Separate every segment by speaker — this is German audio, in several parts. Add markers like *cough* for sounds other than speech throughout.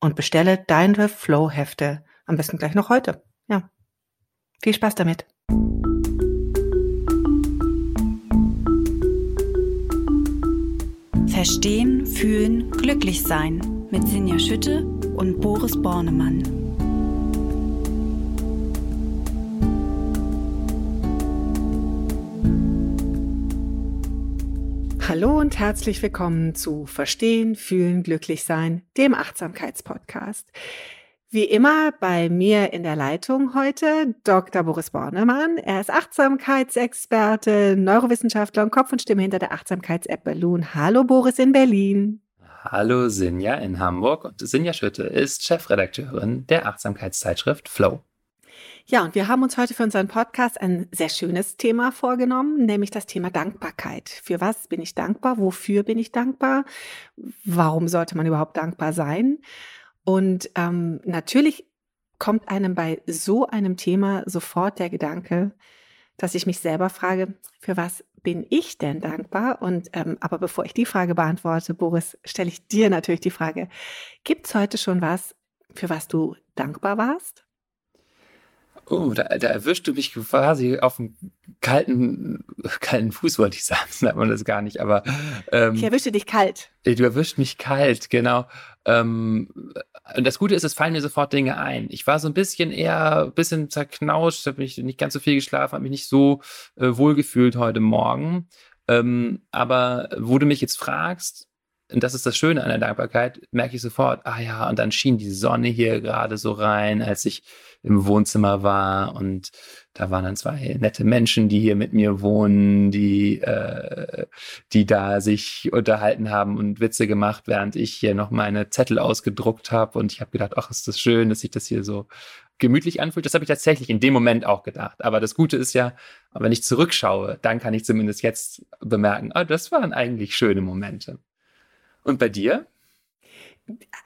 Speaker 1: und bestelle deine Flow-Hefte am besten gleich noch heute. Ja. Viel Spaß damit.
Speaker 2: Verstehen, fühlen, glücklich sein mit Sinja Schütte und Boris Bornemann.
Speaker 1: Hallo und herzlich willkommen zu Verstehen, Fühlen, Glücklich Sein, dem Achtsamkeitspodcast. Wie immer bei mir in der Leitung heute Dr. Boris Bornemann. Er ist Achtsamkeitsexperte, Neurowissenschaftler und Kopf und Stimme hinter der Achtsamkeits-App Balloon. Hallo Boris in Berlin.
Speaker 3: Hallo Sinja in Hamburg und Sinja Schütte ist Chefredakteurin der Achtsamkeitszeitschrift Flow.
Speaker 1: Ja, und wir haben uns heute für unseren Podcast ein sehr schönes Thema vorgenommen, nämlich das Thema Dankbarkeit. Für was bin ich dankbar? Wofür bin ich dankbar? Warum sollte man überhaupt dankbar sein? Und ähm, natürlich kommt einem bei so einem Thema sofort der Gedanke, dass ich mich selber frage, für was bin ich denn dankbar? Und ähm, aber bevor ich die Frage beantworte, Boris, stelle ich dir natürlich die Frage: Gibt es heute schon was, für was du dankbar warst?
Speaker 3: Oh, da, da erwischst du mich quasi auf dem kalten, kalten Fuß, wollte ich sagen, *laughs* sagt man das gar nicht, aber.
Speaker 1: Ähm, ich erwische dich kalt.
Speaker 3: Du erwischst mich kalt, genau. Ähm, und das Gute ist, es fallen mir sofort Dinge ein. Ich war so ein bisschen eher, ein bisschen zerknauscht, habe mich nicht ganz so viel geschlafen, habe mich nicht so äh, wohl gefühlt heute Morgen. Ähm, aber wo du mich jetzt fragst, und das ist das Schöne an der Dankbarkeit, merke ich sofort, ah ja, und dann schien die Sonne hier gerade so rein, als ich im Wohnzimmer war und da waren dann zwei nette Menschen, die hier mit mir wohnen, die, äh, die da sich unterhalten haben und Witze gemacht, während ich hier noch meine Zettel ausgedruckt habe und ich habe gedacht, ach, ist das schön, dass sich das hier so gemütlich anfühlt. Das habe ich tatsächlich in dem Moment auch gedacht. Aber das Gute ist ja, wenn ich zurückschaue, dann kann ich zumindest jetzt bemerken, ah, das waren eigentlich schöne Momente. Und bei dir?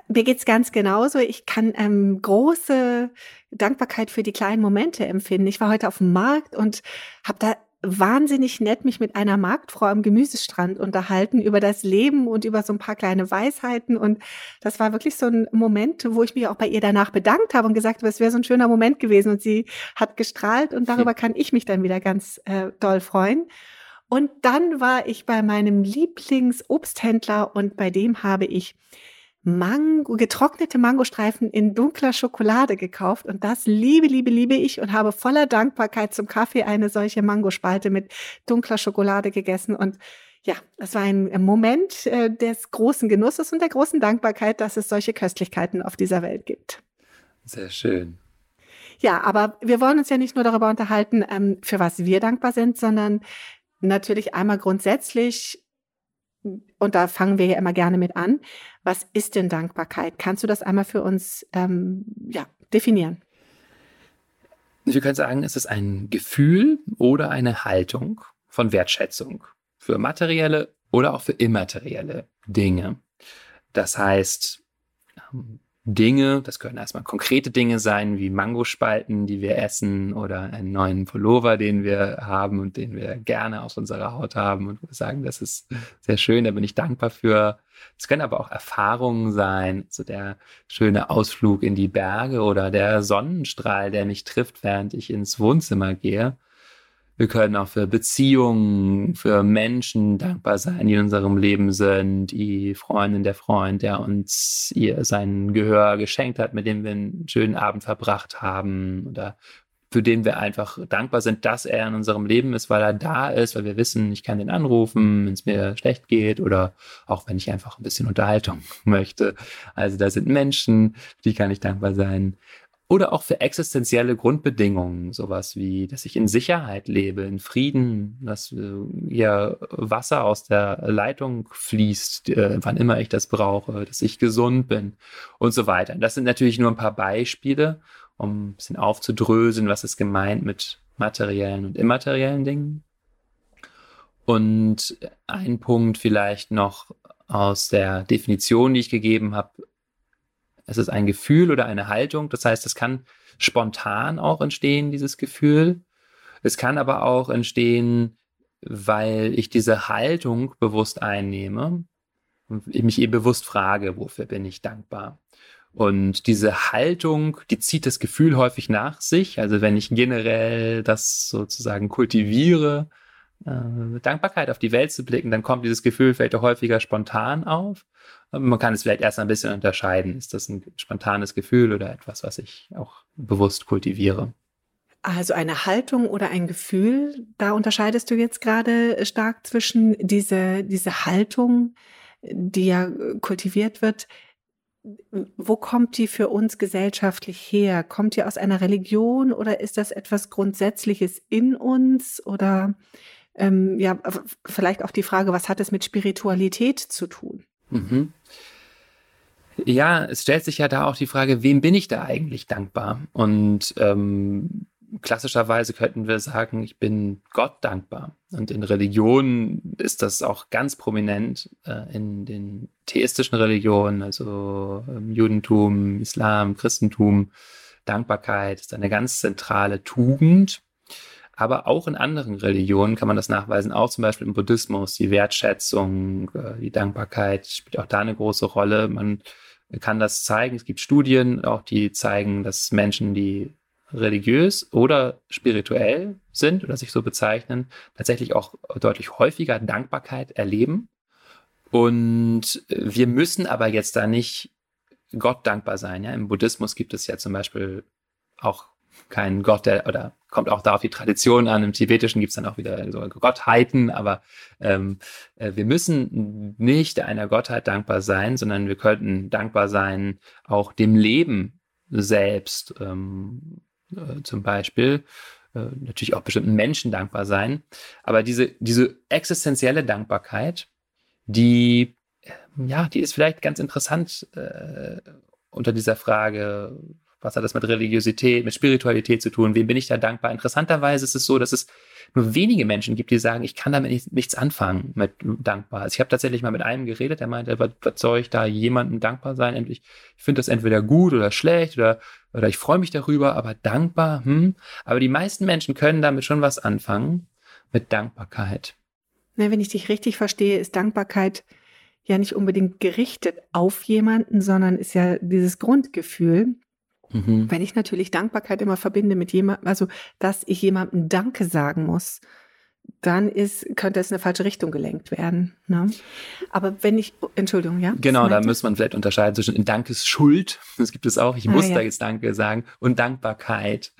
Speaker 1: Mir geht's ganz genauso. Ich kann ähm, große Dankbarkeit für die kleinen Momente empfinden. Ich war heute auf dem Markt und habe da wahnsinnig nett mich mit einer Marktfrau am Gemüsestrand unterhalten über das Leben und über so ein paar kleine Weisheiten. Und das war wirklich so ein Moment, wo ich mich auch bei ihr danach bedankt habe und gesagt habe, es wäre so ein schöner Moment gewesen. Und sie hat gestrahlt und darüber *laughs* kann ich mich dann wieder ganz äh, doll freuen. Und dann war ich bei meinem Lieblingsobsthändler und bei dem habe ich Mango, getrocknete Mangostreifen in dunkler Schokolade gekauft und das liebe, liebe, liebe ich und habe voller Dankbarkeit zum Kaffee eine solche Mangospalte mit dunkler Schokolade gegessen und ja, das war ein Moment äh, des großen Genusses und der großen Dankbarkeit, dass es solche Köstlichkeiten auf dieser Welt gibt.
Speaker 3: Sehr schön.
Speaker 1: Ja, aber wir wollen uns ja nicht nur darüber unterhalten, ähm, für was wir dankbar sind, sondern natürlich einmal grundsätzlich, und da fangen wir ja immer gerne mit an, was ist denn Dankbarkeit? Kannst du das einmal für uns ähm, ja, definieren?
Speaker 3: Wir können sagen, es ist ein Gefühl oder eine Haltung von Wertschätzung für materielle oder auch für immaterielle Dinge. Das heißt, ähm, Dinge, das können erstmal konkrete Dinge sein, wie Mangospalten, die wir essen oder einen neuen Pullover, den wir haben und den wir gerne auf unserer Haut haben und wir sagen, das ist sehr schön, da bin ich dankbar für. Es können aber auch Erfahrungen sein, so der schöne Ausflug in die Berge oder der Sonnenstrahl, der mich trifft, während ich ins Wohnzimmer gehe. Wir können auch für Beziehungen, für Menschen dankbar sein, die in unserem Leben sind, die Freundin, der Freund, der uns ihr sein Gehör geschenkt hat, mit dem wir einen schönen Abend verbracht haben oder für den wir einfach dankbar sind, dass er in unserem Leben ist, weil er da ist, weil wir wissen, ich kann den anrufen, wenn es mir schlecht geht oder auch wenn ich einfach ein bisschen Unterhaltung *laughs* möchte. Also da sind Menschen, die kann ich dankbar sein. Oder auch für existenzielle Grundbedingungen, sowas wie, dass ich in Sicherheit lebe, in Frieden, dass äh, ja Wasser aus der Leitung fließt, äh, wann immer ich das brauche, dass ich gesund bin und so weiter. Das sind natürlich nur ein paar Beispiele, um ein bisschen aufzudröseln, was ist gemeint mit materiellen und immateriellen Dingen. Und ein Punkt vielleicht noch aus der Definition, die ich gegeben habe, es ist ein Gefühl oder eine Haltung. Das heißt, es kann spontan auch entstehen, dieses Gefühl. Es kann aber auch entstehen, weil ich diese Haltung bewusst einnehme und ich mich eben bewusst frage, wofür bin ich dankbar? Und diese Haltung, die zieht das Gefühl häufig nach sich. Also wenn ich generell das sozusagen kultiviere, äh, Dankbarkeit auf die Welt zu blicken, dann kommt dieses Gefühl vielleicht auch häufiger spontan auf. Aber man kann es vielleicht erst ein bisschen unterscheiden. Ist das ein spontanes Gefühl oder etwas, was ich auch bewusst kultiviere?
Speaker 1: Also eine Haltung oder ein Gefühl, da unterscheidest du jetzt gerade stark zwischen diese, diese Haltung, die ja kultiviert wird. Wo kommt die für uns gesellschaftlich her? Kommt die aus einer Religion oder ist das etwas Grundsätzliches in uns? Oder ähm, ja, vielleicht auch die Frage, was hat es mit Spiritualität zu tun? Mhm.
Speaker 3: Ja, es stellt sich ja da auch die Frage, wem bin ich da eigentlich dankbar? Und ähm, klassischerweise könnten wir sagen, ich bin Gott dankbar. Und in Religionen ist das auch ganz prominent, äh, in den theistischen Religionen, also ähm, Judentum, Islam, Christentum. Dankbarkeit ist eine ganz zentrale Tugend. Aber auch in anderen Religionen kann man das nachweisen, auch zum Beispiel im Buddhismus, die Wertschätzung, äh, die Dankbarkeit spielt auch da eine große Rolle. Man kann das zeigen. Es gibt Studien, auch die zeigen, dass Menschen, die religiös oder spirituell sind oder sich so bezeichnen, tatsächlich auch deutlich häufiger Dankbarkeit erleben. Und wir müssen aber jetzt da nicht Gott dankbar sein. Ja? Im Buddhismus gibt es ja zum Beispiel auch keinen Gott, der, oder kommt auch da auf die Tradition an. Im Tibetischen gibt es dann auch wieder so Gottheiten, aber ähm, äh, wir müssen nicht einer Gottheit dankbar sein, sondern wir könnten dankbar sein auch dem Leben selbst, ähm, äh, zum Beispiel. Äh, natürlich auch bestimmten Menschen dankbar sein. Aber diese, diese existenzielle Dankbarkeit, die, ja, die ist vielleicht ganz interessant äh, unter dieser Frage, was hat das mit Religiosität, mit Spiritualität zu tun? Wem bin ich da dankbar? Interessanterweise ist es so, dass es nur wenige Menschen gibt, die sagen, ich kann damit nicht, nichts anfangen mit dankbar. Also ich habe tatsächlich mal mit einem geredet, der meinte, was, soll ich da jemandem dankbar sein? Endlich, ich finde das entweder gut oder schlecht oder, oder ich freue mich darüber, aber dankbar, hm. Aber die meisten Menschen können damit schon was anfangen mit Dankbarkeit.
Speaker 1: Na, wenn ich dich richtig verstehe, ist Dankbarkeit ja nicht unbedingt gerichtet auf jemanden, sondern ist ja dieses Grundgefühl, Mhm. Wenn ich natürlich Dankbarkeit immer verbinde mit jemandem, also dass ich jemandem Danke sagen muss, dann ist, könnte es in eine falsche Richtung gelenkt werden. Ne? Aber wenn ich, Entschuldigung, ja?
Speaker 3: Genau, da muss man vielleicht unterscheiden zwischen Dankesschuld, *laughs* das gibt es auch, ich ah, muss ja. da jetzt Danke sagen, und Dankbarkeit.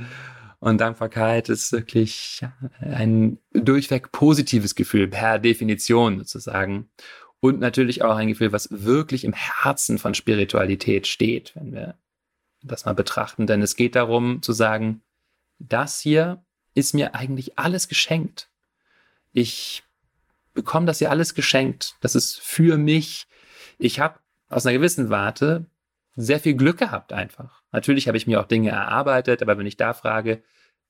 Speaker 3: Und Dankbarkeit ist wirklich ein durchweg positives Gefühl, per Definition sozusagen. Und natürlich auch ein Gefühl, was wirklich im Herzen von Spiritualität steht, wenn wir das mal betrachten, denn es geht darum zu sagen, das hier ist mir eigentlich alles geschenkt. Ich bekomme das hier alles geschenkt. Das ist für mich. Ich habe aus einer gewissen Warte sehr viel Glück gehabt einfach. Natürlich habe ich mir auch Dinge erarbeitet, aber wenn ich da frage,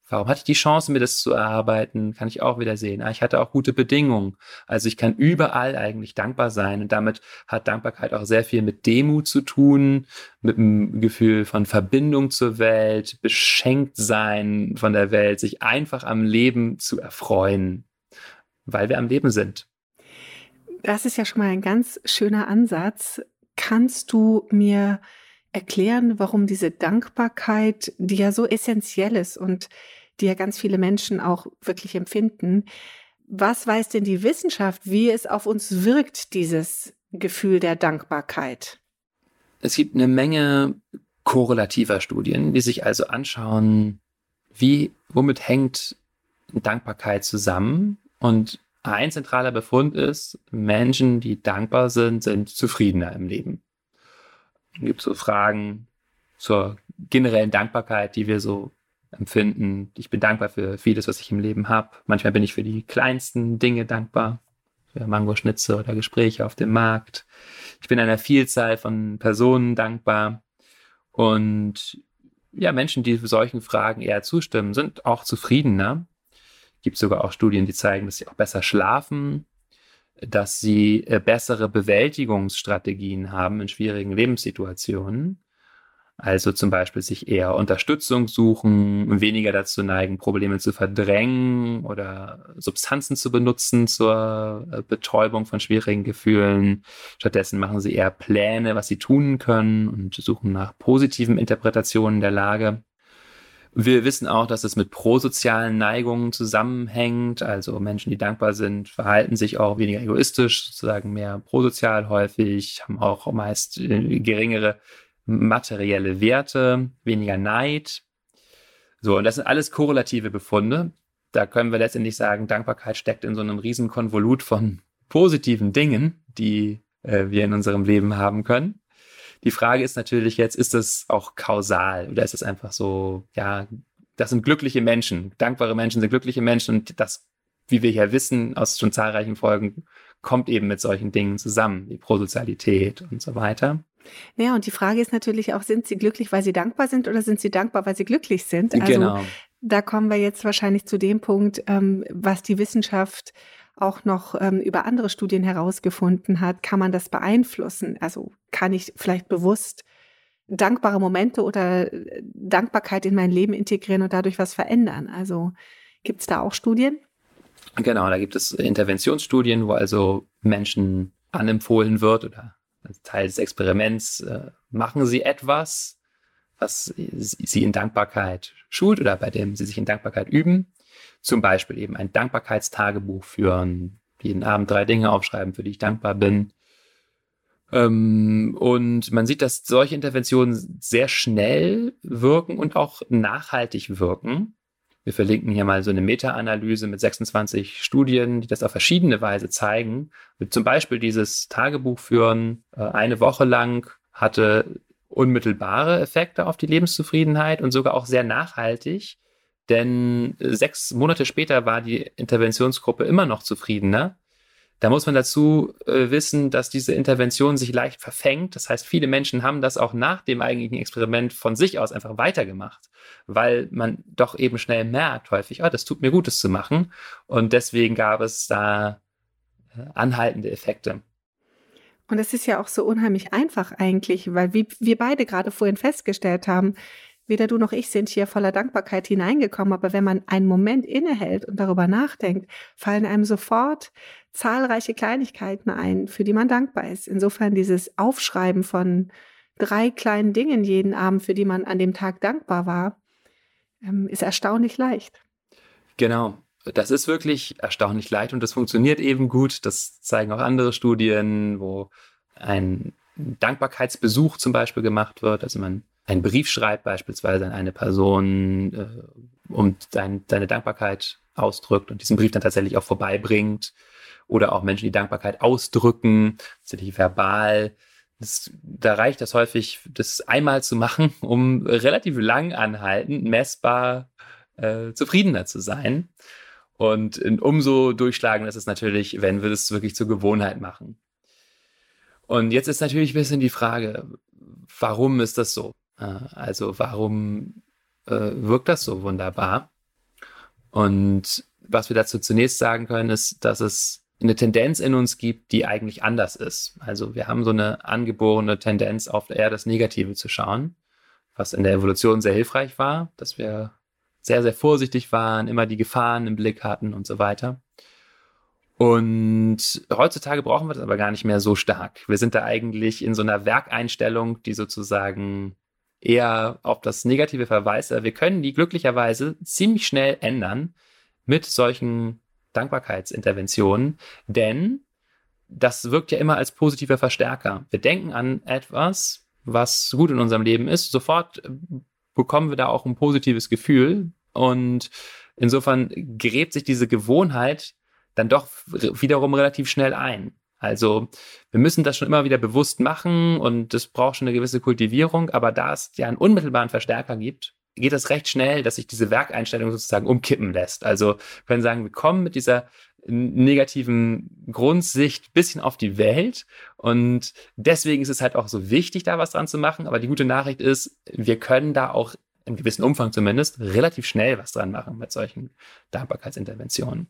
Speaker 3: Warum hatte ich die Chance, mir das zu erarbeiten? Kann ich auch wieder sehen. Ah, ich hatte auch gute Bedingungen. Also ich kann überall eigentlich dankbar sein. Und damit hat Dankbarkeit auch sehr viel mit Demut zu tun, mit einem Gefühl von Verbindung zur Welt, beschenkt sein von der Welt, sich einfach am Leben zu erfreuen, weil wir am Leben sind.
Speaker 1: Das ist ja schon mal ein ganz schöner Ansatz. Kannst du mir erklären, warum diese Dankbarkeit, die ja so essentiell ist und die ja ganz viele Menschen auch wirklich empfinden, was weiß denn die Wissenschaft, wie es auf uns wirkt, dieses Gefühl der Dankbarkeit?
Speaker 3: Es gibt eine Menge korrelativer Studien, die sich also anschauen, wie, womit hängt Dankbarkeit zusammen? Und ein zentraler Befund ist, Menschen, die dankbar sind, sind zufriedener im Leben. Es gibt so Fragen zur generellen Dankbarkeit, die wir so empfinden. Ich bin dankbar für vieles, was ich im Leben habe. Manchmal bin ich für die kleinsten Dinge dankbar, für Mangoschnitze oder Gespräche auf dem Markt. Ich bin einer Vielzahl von Personen dankbar. Und ja, Menschen, die solchen Fragen eher zustimmen, sind auch zufriedener. Gibt sogar auch Studien, die zeigen, dass sie auch besser schlafen, dass sie äh, bessere Bewältigungsstrategien haben in schwierigen Lebenssituationen. Also zum Beispiel sich eher Unterstützung suchen, weniger dazu neigen, Probleme zu verdrängen oder Substanzen zu benutzen zur äh, Betäubung von schwierigen Gefühlen. Stattdessen machen sie eher Pläne, was sie tun können und suchen nach positiven Interpretationen der Lage. Wir wissen auch, dass es mit prosozialen Neigungen zusammenhängt. Also Menschen, die dankbar sind, verhalten sich auch weniger egoistisch, sozusagen mehr prosozial häufig, haben auch meist äh, geringere materielle Werte, weniger Neid. So, und das sind alles korrelative Befunde. Da können wir letztendlich sagen, Dankbarkeit steckt in so einem riesen Konvolut von positiven Dingen, die äh, wir in unserem Leben haben können. Die Frage ist natürlich jetzt, ist das auch kausal oder ist es einfach so, ja, das sind glückliche Menschen. Dankbare Menschen sind glückliche Menschen und das, wie wir hier wissen aus schon zahlreichen Folgen, kommt eben mit solchen Dingen zusammen, wie Prosozialität und so weiter.
Speaker 1: Ja, und die Frage ist natürlich auch, sind sie glücklich, weil sie dankbar sind oder sind sie dankbar, weil sie glücklich sind? Also genau. da kommen wir jetzt wahrscheinlich zu dem Punkt, ähm, was die Wissenschaft auch noch ähm, über andere Studien herausgefunden hat. Kann man das beeinflussen? Also kann ich vielleicht bewusst dankbare Momente oder äh, Dankbarkeit in mein Leben integrieren und dadurch was verändern? Also gibt es da auch Studien?
Speaker 3: Genau, da gibt es Interventionsstudien, wo also Menschen anempfohlen wird oder als Teil des Experiments äh, machen sie etwas, was sie in Dankbarkeit schult oder bei dem sie sich in Dankbarkeit üben. Zum Beispiel eben ein Dankbarkeitstagebuch führen, jeden Abend drei Dinge aufschreiben, für die ich dankbar bin. Ähm, und man sieht, dass solche Interventionen sehr schnell wirken und auch nachhaltig wirken. Wir verlinken hier mal so eine Meta-Analyse mit 26 Studien, die das auf verschiedene Weise zeigen. Zum Beispiel dieses Tagebuch führen äh, eine Woche lang hatte unmittelbare Effekte auf die Lebenszufriedenheit und sogar auch sehr nachhaltig. Denn sechs Monate später war die Interventionsgruppe immer noch zufriedener da muss man dazu äh, wissen, dass diese Intervention sich leicht verfängt. Das heißt, viele Menschen haben das auch nach dem eigentlichen Experiment von sich aus einfach weitergemacht, weil man doch eben schnell merkt, häufig, oh, das tut mir gut, das zu machen. Und deswegen gab es da äh, anhaltende Effekte.
Speaker 1: Und es ist ja auch so unheimlich einfach eigentlich, weil wie wir beide gerade vorhin festgestellt haben, Weder du noch ich sind hier voller Dankbarkeit hineingekommen, aber wenn man einen Moment innehält und darüber nachdenkt, fallen einem sofort zahlreiche Kleinigkeiten ein, für die man dankbar ist. Insofern dieses Aufschreiben von drei kleinen Dingen jeden Abend, für die man an dem Tag dankbar war, ähm, ist erstaunlich leicht.
Speaker 3: Genau. Das ist wirklich erstaunlich leicht und das funktioniert eben gut. Das zeigen auch andere Studien, wo ein Dankbarkeitsbesuch zum Beispiel gemacht wird. Also man einen Brief schreibt, beispielsweise an eine Person äh, und dein, deine Dankbarkeit ausdrückt und diesen Brief dann tatsächlich auch vorbeibringt. Oder auch Menschen, die Dankbarkeit ausdrücken, tatsächlich verbal. Das, da reicht das häufig, das einmal zu machen, um relativ lang anhaltend, messbar äh, zufriedener zu sein. Und umso durchschlagender ist es natürlich, wenn wir das wirklich zur Gewohnheit machen. Und jetzt ist natürlich ein bisschen die Frage, warum ist das so? Äh, also warum äh, wirkt das so wunderbar? Und was wir dazu zunächst sagen können, ist, dass es eine Tendenz in uns gibt, die eigentlich anders ist. Also wir haben so eine angeborene Tendenz, auf eher das Negative zu schauen, was in der Evolution sehr hilfreich war, dass wir sehr, sehr vorsichtig waren, immer die Gefahren im Blick hatten und so weiter. Und heutzutage brauchen wir das aber gar nicht mehr so stark. Wir sind da eigentlich in so einer Werkeinstellung, die sozusagen eher auf das Negative verweist. Wir können die glücklicherweise ziemlich schnell ändern mit solchen Dankbarkeitsinterventionen, denn das wirkt ja immer als positiver Verstärker. Wir denken an etwas, was gut in unserem Leben ist, sofort bekommen wir da auch ein positives Gefühl Und insofern gräbt sich diese Gewohnheit dann doch wiederum relativ schnell ein. Also wir müssen das schon immer wieder bewusst machen und das braucht schon eine gewisse Kultivierung, aber da es ja einen unmittelbaren Verstärker gibt, geht das recht schnell, dass sich diese Werkeinstellung sozusagen umkippen lässt. Also wir können sagen, wir kommen mit dieser negativen Grundsicht bisschen auf die Welt und deswegen ist es halt auch so wichtig, da was dran zu machen. Aber die gute Nachricht ist, wir können da auch im gewissen Umfang zumindest relativ schnell was dran machen mit solchen Dankbarkeitsinterventionen.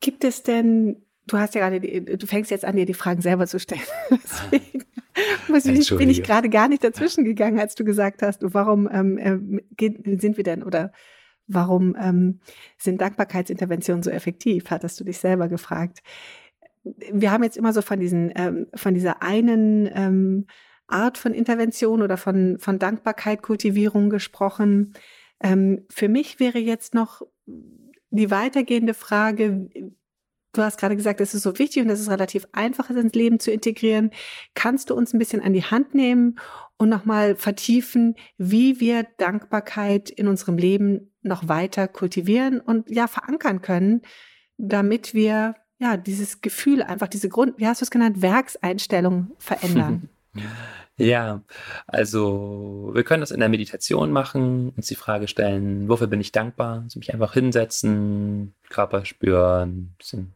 Speaker 1: Gibt es denn, du hast ja gerade, die, du fängst jetzt an, dir die Fragen selber zu stellen. *laughs* Deswegen ich, bin ich gerade gar nicht dazwischen gegangen, als du gesagt hast, warum ähm, äh, sind wir denn oder warum ähm, sind Dankbarkeitsinterventionen so effektiv? Hattest du dich selber gefragt. Wir haben jetzt immer so von diesen, ähm, von dieser einen ähm, Art von Intervention oder von, von Dankbarkeit, Kultivierung gesprochen. Ähm, für mich wäre jetzt noch die weitergehende Frage, du hast gerade gesagt, es ist so wichtig und es ist relativ einfach, es ins Leben zu integrieren. Kannst du uns ein bisschen an die Hand nehmen und nochmal vertiefen, wie wir Dankbarkeit in unserem Leben noch weiter kultivieren und ja, verankern können, damit wir ja dieses Gefühl einfach, diese Grund, wie hast du es genannt, Werkseinstellung verändern? *laughs*
Speaker 3: Ja, also wir können das in der Meditation machen, uns die Frage stellen, wofür bin ich dankbar? Also mich einfach hinsetzen, Körper spüren, ein bisschen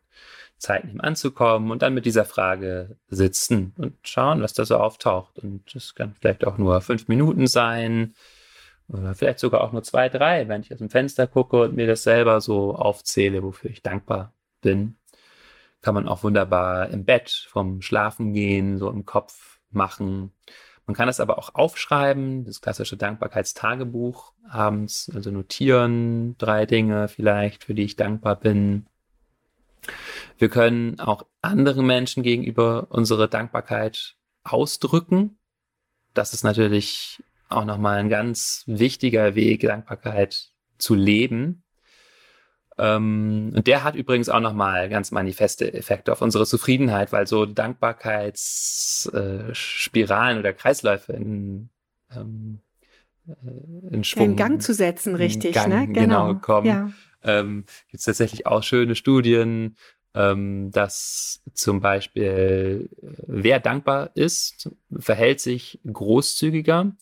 Speaker 3: Zeit nehmen anzukommen und dann mit dieser Frage sitzen und schauen, was da so auftaucht. Und das kann vielleicht auch nur fünf Minuten sein oder vielleicht sogar auch nur zwei, drei, wenn ich aus dem Fenster gucke und mir das selber so aufzähle, wofür ich dankbar bin. Kann man auch wunderbar im Bett vom Schlafen gehen, so im Kopf machen. Man kann es aber auch aufschreiben, das klassische Dankbarkeitstagebuch abends, also notieren, drei Dinge vielleicht, für die ich dankbar bin. Wir können auch anderen Menschen gegenüber unsere Dankbarkeit ausdrücken. Das ist natürlich auch nochmal ein ganz wichtiger Weg, Dankbarkeit zu leben. Ähm, und der hat übrigens auch nochmal ganz manifeste Effekte auf unsere Zufriedenheit, weil so Dankbarkeitsspiralen äh, oder Kreisläufe in, ähm,
Speaker 1: äh, in Schwung. In Gang zu setzen, richtig, Gang, ne?
Speaker 3: Genau, genau kommen. Ja. Ähm, Gibt es tatsächlich auch schöne Studien, ähm, dass zum Beispiel, äh, wer dankbar ist, verhält sich großzügiger.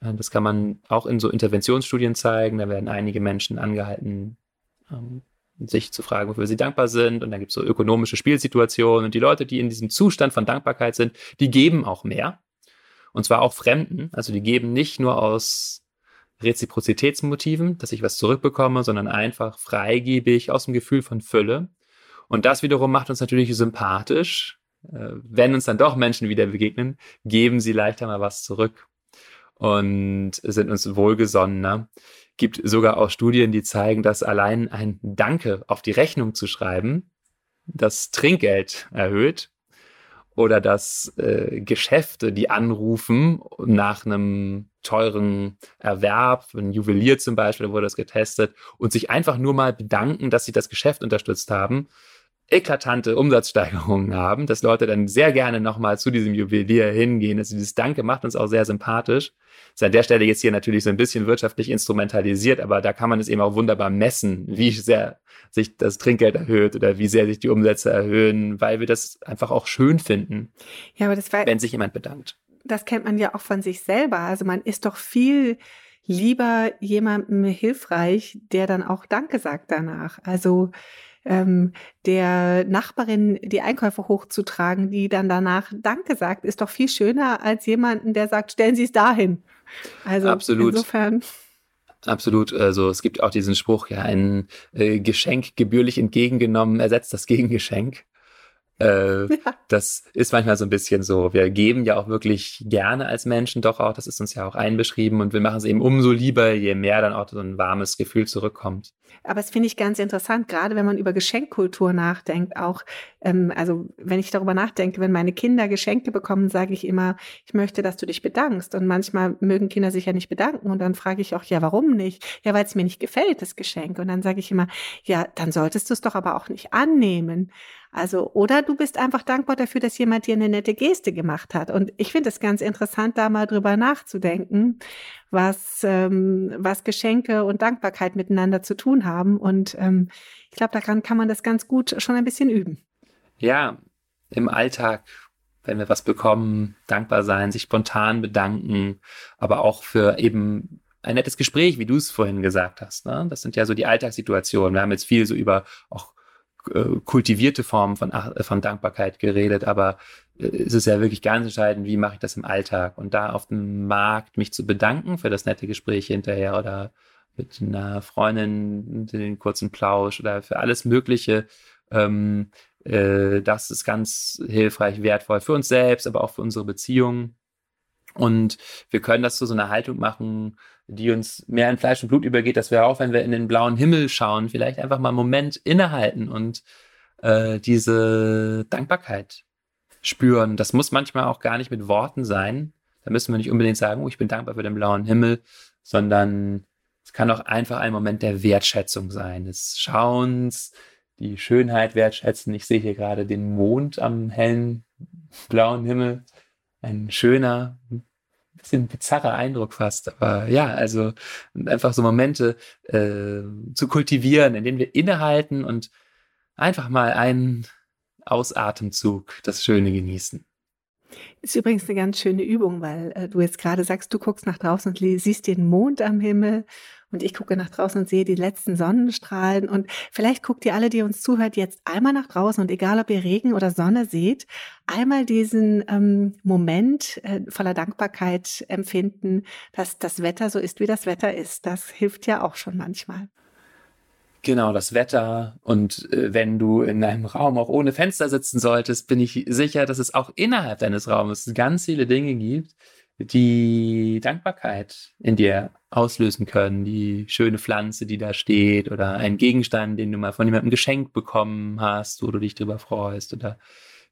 Speaker 3: Äh, das kann man auch in so Interventionsstudien zeigen. Da werden einige Menschen angehalten, ähm, sich zu fragen, wofür sie dankbar sind. Und dann gibt es so ökonomische Spielsituationen. Und die Leute, die in diesem Zustand von Dankbarkeit sind, die geben auch mehr. Und zwar auch Fremden. Also die geben nicht nur aus Reziprozitätsmotiven, dass ich was zurückbekomme, sondern einfach freigebig aus dem Gefühl von Fülle. Und das wiederum macht uns natürlich sympathisch. Äh, wenn uns dann doch Menschen wieder begegnen, geben sie leichter mal was zurück und sind uns wohlgesonnener gibt sogar auch Studien, die zeigen, dass allein ein Danke auf die Rechnung zu schreiben, das Trinkgeld erhöht oder dass äh, Geschäfte, die anrufen nach einem teuren Erwerb, ein Juwelier zum Beispiel, wurde das getestet, und sich einfach nur mal bedanken, dass sie das Geschäft unterstützt haben, eklatante Umsatzsteigerungen haben, dass Leute dann sehr gerne nochmal zu diesem Juwelier hingehen. Also dieses Danke macht uns auch sehr sympathisch. Ist an der Stelle jetzt hier natürlich so ein bisschen wirtschaftlich instrumentalisiert, aber da kann man es eben auch wunderbar messen, wie sehr sich das Trinkgeld erhöht oder wie sehr sich die Umsätze erhöhen, weil wir das einfach auch schön finden.
Speaker 1: Ja, aber das war,
Speaker 3: wenn sich jemand bedankt.
Speaker 1: Das kennt man ja auch von sich selber. Also man ist doch viel lieber jemandem hilfreich, der dann auch Danke sagt danach. Also ähm, der Nachbarin die Einkäufe hochzutragen, die dann danach Danke sagt, ist doch viel schöner als jemanden, der sagt, stellen Sie es dahin. Also
Speaker 3: Absolut.
Speaker 1: insofern.
Speaker 3: Absolut. Also es gibt auch diesen Spruch, ja, ein äh, Geschenk gebührlich entgegengenommen ersetzt das Gegengeschenk. Äh, *laughs* ja. Das ist manchmal so ein bisschen so. Wir geben ja auch wirklich gerne als Menschen doch auch, das ist uns ja auch einbeschrieben und wir machen es eben umso lieber, je mehr dann auch so ein warmes Gefühl zurückkommt.
Speaker 1: Aber es finde ich ganz interessant, gerade wenn man über Geschenkkultur nachdenkt, auch, ähm, also wenn ich darüber nachdenke, wenn meine Kinder Geschenke bekommen, sage ich immer, ich möchte, dass du dich bedankst. Und manchmal mögen Kinder sich ja nicht bedanken und dann frage ich auch, ja, warum nicht? Ja, weil es mir nicht gefällt, das Geschenk. Und dann sage ich immer, ja, dann solltest du es doch aber auch nicht annehmen. Also, oder du bist einfach dankbar dafür, dass jemand dir eine nette Geste gemacht hat. Und ich finde es ganz interessant, da mal drüber nachzudenken, was, ähm, was Geschenke und Dankbarkeit miteinander zu tun haben. Und ähm, ich glaube, daran kann man das ganz gut schon ein bisschen üben.
Speaker 3: Ja, im Alltag wenn wir was bekommen, dankbar sein, sich spontan bedanken, aber auch für eben ein nettes Gespräch, wie du es vorhin gesagt hast. Ne? Das sind ja so die Alltagssituationen. Wir haben jetzt viel so über auch äh, kultivierte Formen von, von Dankbarkeit geredet, aber äh, es ist ja wirklich ganz entscheidend, wie mache ich das im Alltag und da auf dem Markt mich zu bedanken für das nette Gespräch hinterher oder mit einer Freundin den kurzen Plausch oder für alles Mögliche. Ähm, äh, das ist ganz hilfreich, wertvoll für uns selbst, aber auch für unsere Beziehungen. Und wir können das zu so einer Haltung machen, die uns mehr in Fleisch und Blut übergeht, dass wir auch, wenn wir in den blauen Himmel schauen, vielleicht einfach mal einen Moment innehalten und äh, diese Dankbarkeit spüren. Das muss manchmal auch gar nicht mit Worten sein. Da müssen wir nicht unbedingt sagen, oh, ich bin dankbar für den blauen Himmel, sondern es kann auch einfach ein Moment der Wertschätzung sein, des Schauens, die Schönheit wertschätzen. Ich sehe hier gerade den Mond am hellen blauen Himmel. Ein schöner, bisschen bizarrer Eindruck fast. Aber ja, also einfach so Momente äh, zu kultivieren, in denen wir innehalten und einfach mal einen Ausatemzug das Schöne genießen.
Speaker 1: Ist übrigens eine ganz schöne Übung, weil äh, du jetzt gerade sagst, du guckst nach draußen und siehst den Mond am Himmel und ich gucke nach draußen und sehe die letzten Sonnenstrahlen. Und vielleicht guckt ihr alle, die uns zuhört, jetzt einmal nach draußen und egal, ob ihr Regen oder Sonne seht, einmal diesen ähm, Moment äh, voller Dankbarkeit empfinden, dass das Wetter so ist, wie das Wetter ist. Das hilft ja auch schon manchmal.
Speaker 3: Genau, das Wetter. Und äh, wenn du in einem Raum auch ohne Fenster sitzen solltest, bin ich sicher, dass es auch innerhalb deines Raumes ganz viele Dinge gibt, die Dankbarkeit in dir auslösen können. Die schöne Pflanze, die da steht oder ein Gegenstand, den du mal von jemandem geschenkt bekommen hast, wo du dich drüber freust. Oder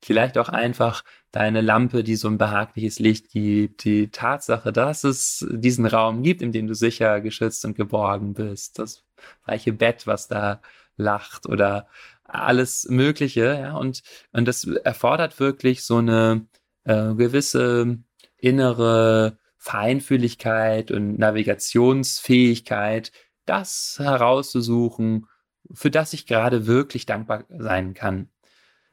Speaker 3: vielleicht auch einfach deine Lampe, die so ein behagliches Licht gibt, die Tatsache, dass es diesen Raum gibt, in dem du sicher geschützt und geborgen bist, das weiche Bett, was da lacht oder alles Mögliche, ja, und, und das erfordert wirklich so eine äh, gewisse innere Feinfühligkeit und Navigationsfähigkeit, das herauszusuchen, für das ich gerade wirklich dankbar sein kann.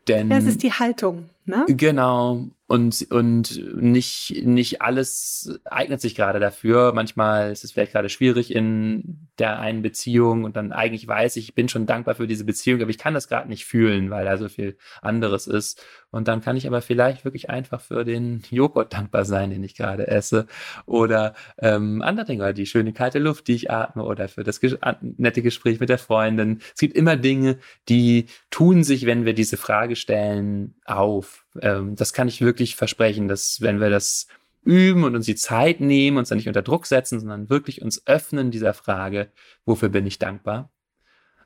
Speaker 1: Denn das ist die Haltung, ne?
Speaker 3: Genau. Und, und nicht, nicht alles eignet sich gerade dafür. Manchmal ist es vielleicht gerade schwierig in der einen Beziehung und dann eigentlich weiß ich, ich bin schon dankbar für diese Beziehung, aber ich kann das gerade nicht fühlen, weil da so viel anderes ist. Und dann kann ich aber vielleicht wirklich einfach für den Joghurt dankbar sein, den ich gerade esse. Oder ähm, andere Dinge, oder die schöne kalte Luft, die ich atme, oder für das nette Gespräch mit der Freundin. Es gibt immer Dinge, die tun sich, wenn wir diese Frage stellen, auf. Ähm, das kann ich wirklich versprechen, dass wenn wir das üben und uns die Zeit nehmen, uns dann nicht unter Druck setzen, sondern wirklich uns öffnen dieser Frage, wofür bin ich dankbar,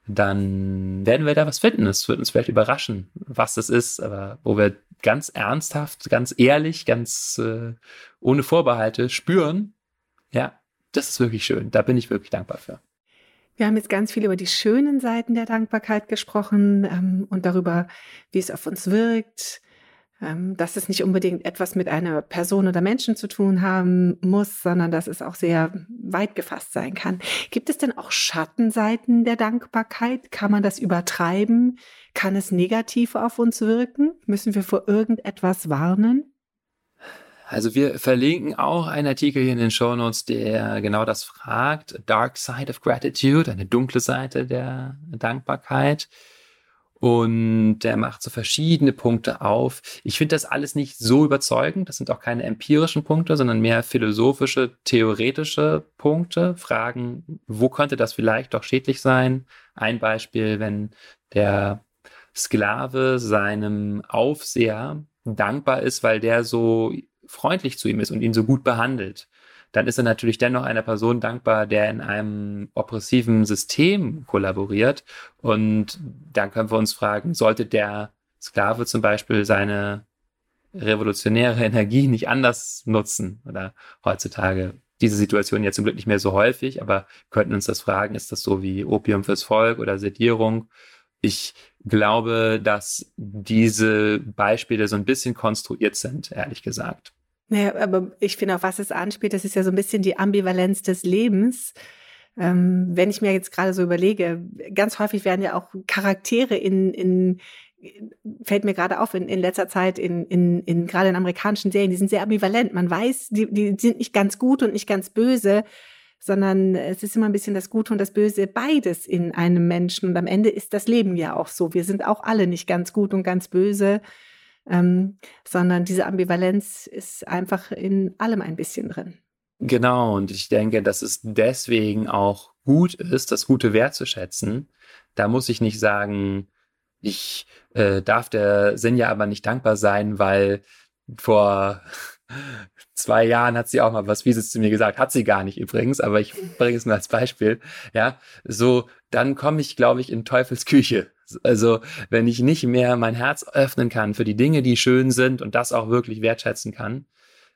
Speaker 3: dann werden wir da was finden. Es wird uns vielleicht überraschen, was das ist, aber wo wir ganz ernsthaft, ganz ehrlich, ganz äh, ohne Vorbehalte spüren, ja, das ist wirklich schön. Da bin ich wirklich dankbar für.
Speaker 1: Wir haben jetzt ganz viel über die schönen Seiten der Dankbarkeit gesprochen ähm, und darüber, wie es auf uns wirkt, dass es nicht unbedingt etwas mit einer Person oder Menschen zu tun haben muss, sondern dass es auch sehr weit gefasst sein kann. Gibt es denn auch Schattenseiten der Dankbarkeit? Kann man das übertreiben? Kann es negativ auf uns wirken? Müssen wir vor irgendetwas warnen?
Speaker 3: Also wir verlinken auch einen Artikel hier in den Show Notes, der genau das fragt. Dark Side of Gratitude, eine dunkle Seite der Dankbarkeit. Und der macht so verschiedene Punkte auf. Ich finde das alles nicht so überzeugend. Das sind auch keine empirischen Punkte, sondern mehr philosophische, theoretische Punkte. Fragen, wo könnte das vielleicht doch schädlich sein? Ein Beispiel, wenn der Sklave seinem Aufseher dankbar ist, weil der so freundlich zu ihm ist und ihn so gut behandelt, dann ist er natürlich dennoch einer Person dankbar, der in einem oppressiven System kollaboriert. Und dann können wir uns fragen, sollte der Sklave zum Beispiel seine revolutionäre Energie nicht anders nutzen? Oder heutzutage diese Situation jetzt zum Glück nicht mehr so häufig, aber könnten uns das fragen, ist das so wie Opium fürs Volk oder Sedierung? ich glaube, dass diese Beispiele so ein bisschen konstruiert sind, ehrlich gesagt.
Speaker 1: Naja, aber ich finde, auf was es anspielt, das ist ja so ein bisschen die Ambivalenz des Lebens. Ähm, wenn ich mir jetzt gerade so überlege, ganz häufig werden ja auch Charaktere in, in fällt mir gerade auf in, in letzter Zeit in, in, in gerade in amerikanischen Serien, die sind sehr ambivalent. Man weiß, die, die sind nicht ganz gut und nicht ganz böse, sondern es ist immer ein bisschen das Gute und das Böse beides in einem Menschen. Und am Ende ist das Leben ja auch so. Wir sind auch alle nicht ganz gut und ganz böse, ähm, sondern diese Ambivalenz ist einfach in allem ein bisschen drin.
Speaker 3: Genau, und ich denke, dass es deswegen auch gut ist, das Gute wertzuschätzen. Da muss ich nicht sagen, ich äh, darf der Sinja aber nicht dankbar sein, weil vor *laughs* zwei Jahren hat sie auch mal was Fieses zu mir gesagt. Hat sie gar nicht übrigens, aber ich bringe es nur als Beispiel. Ja, so, dann komme ich, glaube ich, in Teufels Küche. Also, wenn ich nicht mehr mein Herz öffnen kann für die Dinge, die schön sind und das auch wirklich wertschätzen kann,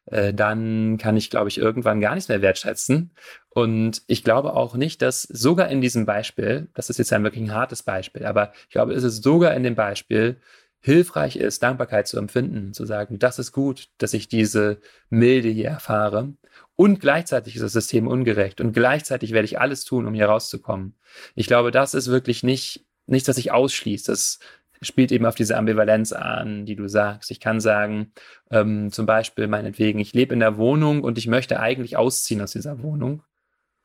Speaker 3: äh, dann kann ich, glaube ich, irgendwann gar nichts mehr wertschätzen. Und ich glaube auch nicht, dass sogar in diesem Beispiel, das ist jetzt ein wirklich ein hartes Beispiel, aber ich glaube, es ist sogar in dem Beispiel hilfreich ist, Dankbarkeit zu empfinden, zu sagen, das ist gut, dass ich diese Milde hier erfahre. Und gleichzeitig ist das System ungerecht und gleichzeitig werde ich alles tun, um hier rauszukommen. Ich glaube, das ist wirklich nicht nichts, was ich ausschließt. Das spielt eben auf diese Ambivalenz an, die du sagst. Ich kann sagen, ähm, zum Beispiel meinetwegen, ich lebe in der Wohnung und ich möchte eigentlich ausziehen aus dieser Wohnung.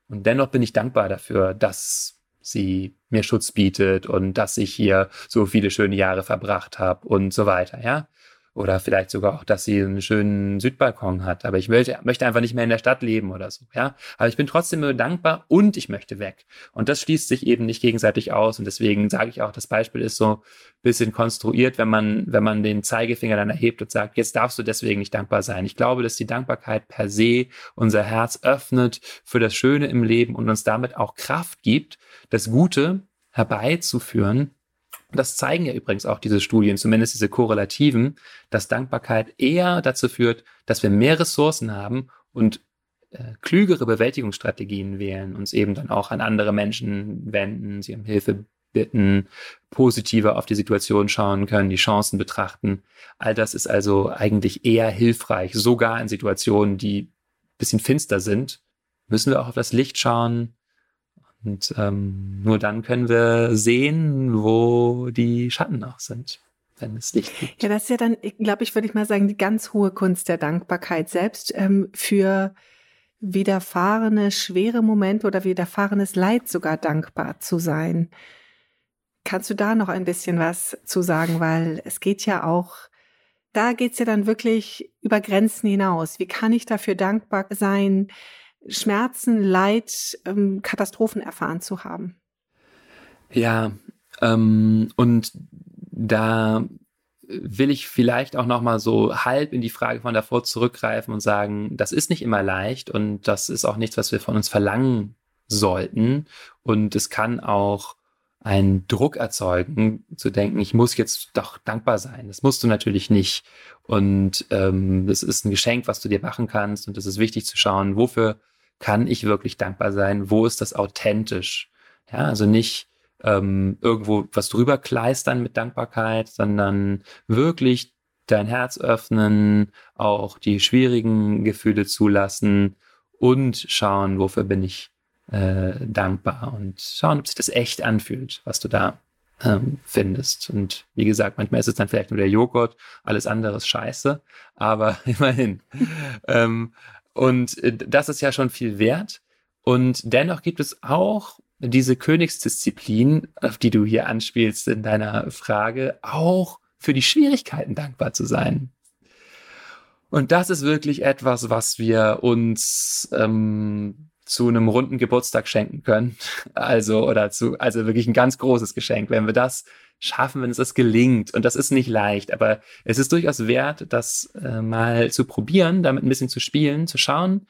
Speaker 3: Und dennoch bin ich dankbar dafür, dass sie mir Schutz bietet und dass ich hier so viele schöne Jahre verbracht habe und so weiter, ja. Oder vielleicht sogar auch, dass sie einen schönen Südbalkon hat. Aber ich möchte, möchte einfach nicht mehr in der Stadt leben oder so, ja. Aber ich bin trotzdem dankbar und ich möchte weg. Und das schließt sich eben nicht gegenseitig aus. Und deswegen sage ich auch, das Beispiel ist so ein bisschen konstruiert, wenn man, wenn man den Zeigefinger dann erhebt und sagt, jetzt darfst du deswegen nicht dankbar sein. Ich glaube, dass die Dankbarkeit per se unser Herz öffnet für das Schöne im Leben und uns damit auch Kraft gibt, das Gute herbeizuführen das zeigen ja übrigens auch diese Studien, zumindest diese korrelativen, dass Dankbarkeit eher dazu führt, dass wir mehr Ressourcen haben und äh, klügere Bewältigungsstrategien wählen, uns eben dann auch an andere Menschen wenden, sie um Hilfe bitten, positiver auf die Situation schauen können, die Chancen betrachten. All das ist also eigentlich eher hilfreich, sogar in Situationen, die bisschen finster sind, müssen wir auch auf das Licht schauen, und ähm, nur dann können wir sehen, wo die Schatten auch sind, wenn es Licht gibt.
Speaker 1: Ja, das ist ja dann, glaube ich, würde ich mal sagen, die ganz hohe Kunst der Dankbarkeit selbst ähm, für widerfahrene schwere Momente oder widerfahrenes Leid sogar dankbar zu sein. Kannst du da noch ein bisschen was zu sagen? Weil es geht ja auch, da geht es ja dann wirklich über Grenzen hinaus. Wie kann ich dafür dankbar sein? Schmerzen, Leid, ähm, Katastrophen erfahren zu haben.
Speaker 3: Ja, ähm, und da will ich vielleicht auch noch mal so halb in die Frage von davor zurückgreifen und sagen, das ist nicht immer leicht und das ist auch nichts, was wir von uns verlangen sollten und es kann auch einen Druck erzeugen, zu denken, ich muss jetzt doch dankbar sein. Das musst du natürlich nicht. Und ähm, das ist ein Geschenk, was du dir machen kannst. Und es ist wichtig zu schauen, wofür kann ich wirklich dankbar sein? Wo ist das authentisch? Ja, also nicht ähm, irgendwo was drüber kleistern mit Dankbarkeit, sondern wirklich dein Herz öffnen, auch die schwierigen Gefühle zulassen und schauen, wofür bin ich äh, dankbar und schauen, ob sich das echt anfühlt, was du da ähm, findest. Und wie gesagt, manchmal ist es dann vielleicht nur der Joghurt, alles andere ist scheiße, aber *laughs* immerhin. *laughs* ähm, und äh, das ist ja schon viel wert. Und dennoch gibt es auch diese Königsdisziplin, auf die du hier anspielst in deiner Frage, auch für die Schwierigkeiten dankbar zu sein. Und das ist wirklich etwas, was wir uns ähm, zu einem runden Geburtstag schenken können. *laughs* Also, oder zu, also wirklich ein ganz großes Geschenk, wenn wir das schaffen, wenn es das gelingt. Und das ist nicht leicht, aber es ist durchaus wert, das äh, mal zu probieren, damit ein bisschen zu spielen, zu schauen,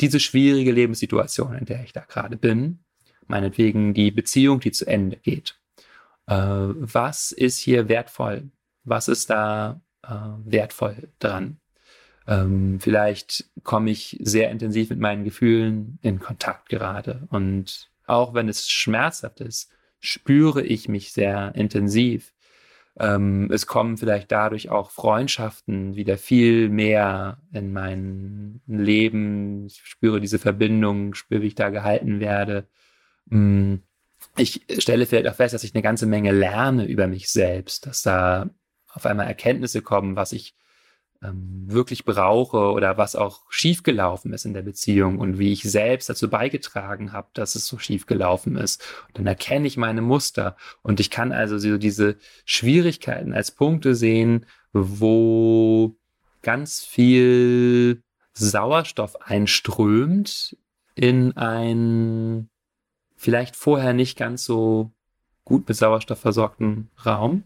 Speaker 3: diese schwierige Lebenssituation, in der ich da gerade bin, meinetwegen die Beziehung, die zu Ende geht. Äh, was ist hier wertvoll? Was ist da äh, wertvoll dran? Ähm, vielleicht komme ich sehr intensiv mit meinen Gefühlen in Kontakt gerade. Und auch wenn es schmerzhaft ist, spüre ich mich sehr intensiv. Ähm, es kommen vielleicht dadurch auch Freundschaften wieder viel mehr in mein Leben. Ich spüre diese Verbindung, spüre, wie ich da gehalten werde. Mm, ich stelle vielleicht auch fest, dass ich eine ganze Menge lerne über mich selbst, dass da auf einmal Erkenntnisse kommen, was ich ähm, wirklich brauche oder was auch schiefgelaufen ist in der Beziehung und wie ich selbst dazu beigetragen habe, dass es so schiefgelaufen ist. Und dann erkenne ich meine Muster und ich kann also so diese Schwierigkeiten als Punkte sehen, wo ganz viel Sauerstoff einströmt in ein vielleicht vorher nicht ganz so gut mit Sauerstoff versorgten Raum.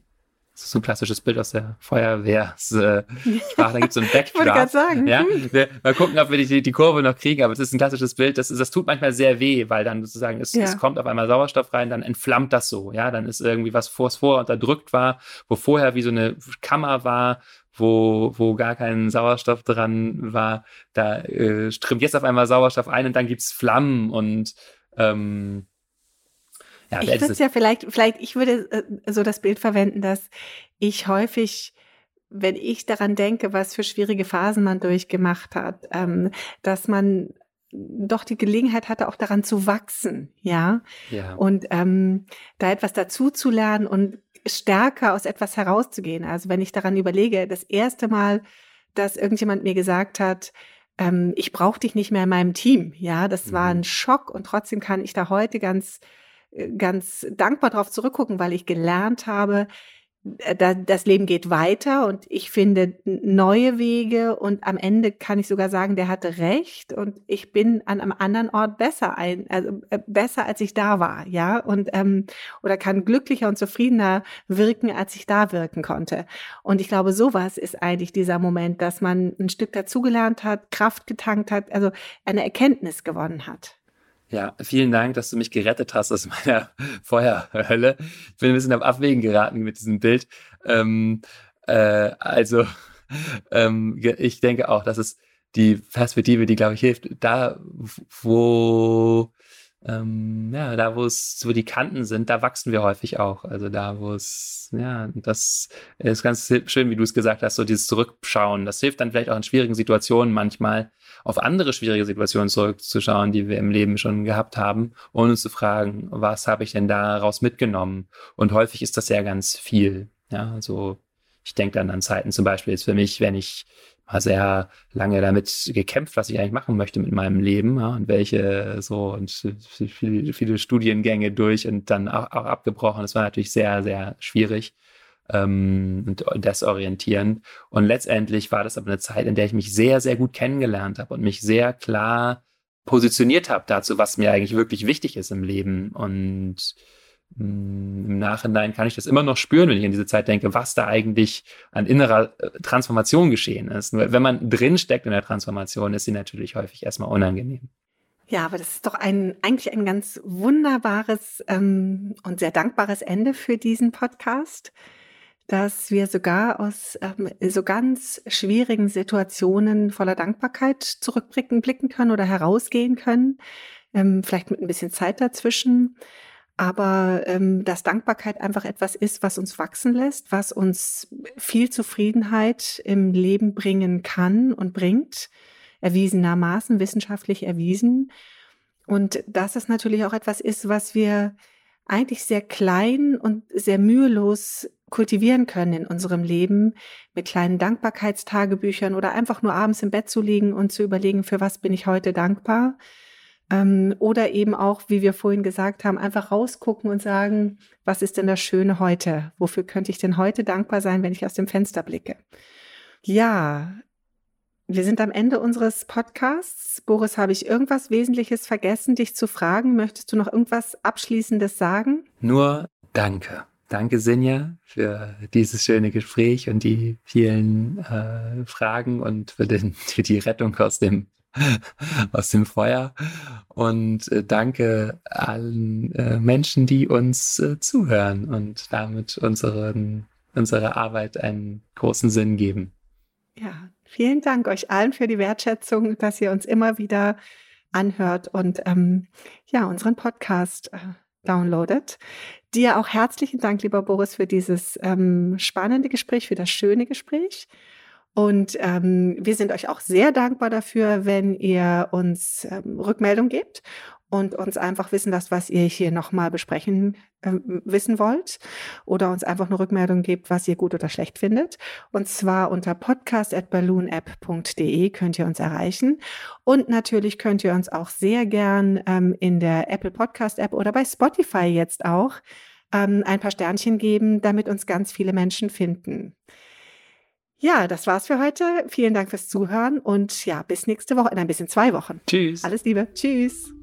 Speaker 3: Das ist so ein klassisches Bild aus der Feuerwehrsprache. Äh, da gibt es so ein *laughs* Backdraft.
Speaker 1: sagen.
Speaker 3: Ja? Wir, mal gucken, ob wir die, die Kurve noch kriegen, aber es ist ein klassisches Bild. Das, das tut manchmal sehr weh, weil dann sozusagen es, ja. es kommt auf einmal Sauerstoff rein, dann entflammt das so. Ja, dann ist irgendwie was vor, vor unterdrückt war, wo vorher wie so eine Kammer war, wo, wo gar kein Sauerstoff dran war. Da äh, strömt jetzt auf einmal Sauerstoff ein und dann gibt's Flammen und ähm,
Speaker 1: ja, ich würde ja vielleicht, vielleicht, ich würde äh, so das Bild verwenden, dass ich häufig, wenn ich daran denke, was für schwierige Phasen man durchgemacht hat, ähm, dass man doch die Gelegenheit hatte, auch daran zu wachsen, ja, ja. und ähm, da etwas dazu zu lernen und stärker aus etwas herauszugehen. Also wenn ich daran überlege, das erste Mal, dass irgendjemand mir gesagt hat, ähm, ich brauche dich nicht mehr in meinem Team, ja, das mhm. war ein Schock und trotzdem kann ich da heute ganz ganz dankbar darauf zurückgucken, weil ich gelernt habe, äh, das Leben geht weiter und ich finde neue Wege und am Ende kann ich sogar sagen, der hatte recht und ich bin an einem anderen Ort besser ein, also äh, besser als ich da war, ja und ähm, oder kann glücklicher und zufriedener wirken, als ich da wirken konnte. Und ich glaube, sowas ist eigentlich dieser Moment, dass man ein Stück dazugelernt hat, Kraft getankt hat, also eine Erkenntnis gewonnen hat.
Speaker 3: Ja, vielen Dank, dass du mich gerettet hast aus *laughs* meiner Feuerhölle. Ich bin ein bisschen auf Abwägen geraten mit diesem Bild. Ähm, äh, also, *laughs* ähm, ich denke auch, dass es die Perspektive, die, glaube ich, hilft, da, wo ähm, ja, da wo es, wo die Kanten sind, da wachsen wir häufig auch. Also da, wo es, ja, das ist ganz schön, wie du es gesagt hast, so dieses Zurückschauen. Das hilft dann vielleicht auch in schwierigen Situationen manchmal, auf andere schwierige Situationen zurückzuschauen, die wir im Leben schon gehabt haben, ohne zu fragen, was habe ich denn daraus mitgenommen? Und häufig ist das ja ganz viel. Ja, also ich denke dann an Zeiten zum Beispiel jetzt für mich, wenn ich mal sehr lange damit gekämpft, was ich eigentlich machen möchte mit meinem Leben ja, und welche so und viele, viele Studiengänge durch und dann auch, auch, abgebrochen. Das war natürlich sehr, sehr schwierig ähm, und desorientierend. Und letztendlich war das aber eine Zeit, in der ich mich sehr, sehr gut kennengelernt habe und mich sehr klar positioniert habe dazu, was mir eigentlich wirklich wichtig ist im Leben und im Nachhinein kann ich das immer noch spüren, wenn ich an diese Zeit denke, was da eigentlich an innerer äh, Transformation geschehen ist. Nur wenn man drinsteckt in der Transformation, ist sie natürlich häufig erstmal unangenehm.
Speaker 1: Ja, aber das ist doch ein, eigentlich ein ganz wunderbares ähm, und sehr dankbares Ende für diesen Podcast, dass wir sogar aus ähm, so ganz schwierigen Situationen voller Dankbarkeit zurückblicken blicken können oder herausgehen können, ähm, vielleicht mit ein bisschen Zeit dazwischen aber ähm, dass Dankbarkeit einfach etwas ist, was uns wachsen lässt, was uns viel Zufriedenheit im Leben bringen kann und bringt, erwiesenermaßen, wissenschaftlich erwiesen. Und dass es natürlich auch etwas ist, was wir eigentlich sehr klein und sehr mühelos kultivieren können in unserem Leben mit kleinen Dankbarkeitstagebüchern oder einfach nur abends im Bett zu liegen und zu überlegen, für was bin ich heute dankbar ähm, oder eben auch, wie wir vorhin gesagt haben, einfach rausgucken und sagen, was ist denn das Schöne heute? Wofür könnte ich denn heute dankbar sein, wenn ich aus dem Fenster blicke? Ja, wir sind am Ende unseres Podcasts. Boris, habe ich irgendwas Wesentliches vergessen, dich zu fragen? Möchtest du noch irgendwas Abschließendes sagen?
Speaker 3: Nur Danke. Danke, Sinja, für dieses schöne Gespräch und die vielen äh, Fragen und für, den, für die Rettung aus dem *laughs* aus dem Feuer. Und äh, danke allen äh, Menschen, die uns äh, zuhören und damit unseren, unserer Arbeit einen großen Sinn geben.
Speaker 1: Ja, vielen Dank euch allen für die Wertschätzung, dass ihr uns immer wieder anhört und ähm, ja, unseren Podcast äh, downloadet. Dir auch herzlichen Dank, lieber Boris, für dieses ähm, spannende Gespräch, für das schöne Gespräch. Und ähm, wir sind euch auch sehr dankbar dafür, wenn ihr uns ähm, Rückmeldung gebt und uns einfach wissen lasst, was ihr hier nochmal besprechen äh, wissen wollt oder uns einfach eine Rückmeldung gebt, was ihr gut oder schlecht findet. Und zwar unter podcast.balloonapp.de könnt ihr uns erreichen. Und natürlich könnt ihr uns auch sehr gern ähm, in der Apple Podcast App oder bei Spotify jetzt auch ähm, ein paar Sternchen geben, damit uns ganz viele Menschen finden. Ja, das war's für heute. Vielen Dank fürs Zuhören und ja, bis nächste Woche, in ein bisschen zwei Wochen.
Speaker 3: Tschüss.
Speaker 1: Alles Liebe. Tschüss.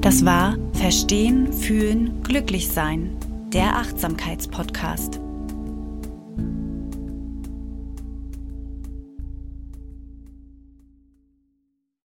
Speaker 2: Das war Verstehen, Fühlen, Glücklich Sein, der Achtsamkeitspodcast.